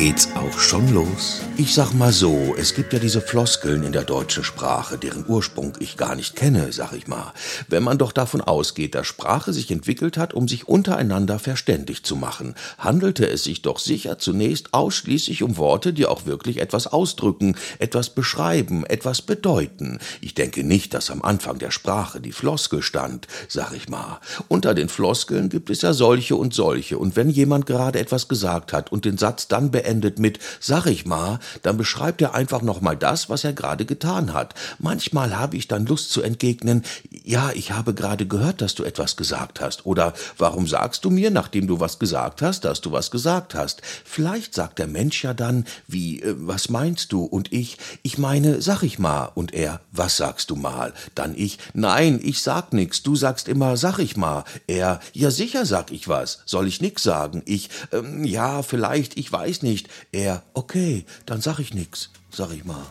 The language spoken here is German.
geht's auch schon los. Ich sag mal so, es gibt ja diese Floskeln in der deutschen Sprache, deren Ursprung ich gar nicht kenne, sag ich mal. Wenn man doch davon ausgeht, dass Sprache sich entwickelt hat, um sich untereinander verständig zu machen, handelte es sich doch sicher zunächst ausschließlich um Worte, die auch wirklich etwas ausdrücken, etwas beschreiben, etwas bedeuten. Ich denke nicht, dass am Anfang der Sprache die Floskel stand, sag ich mal. Unter den Floskeln gibt es ja solche und solche, und wenn jemand gerade etwas gesagt hat und den Satz dann beendet mit sag ich mal, dann beschreibt er einfach nochmal das, was er gerade getan hat. Manchmal habe ich dann Lust zu entgegnen, ja, ich habe gerade gehört, dass du etwas gesagt hast. Oder warum sagst du mir, nachdem du was gesagt hast, dass du was gesagt hast? Vielleicht sagt der Mensch ja dann, wie, äh, was meinst du? Und ich, ich meine, sag ich mal. Und er, was sagst du mal? Dann ich, nein, ich sag nix. Du sagst immer, sag ich mal. Er, ja sicher sag ich was. Soll ich nix sagen? Ich, ähm, ja, vielleicht, ich weiß nicht. Er, okay, dann sag ich nix, sag ich mal.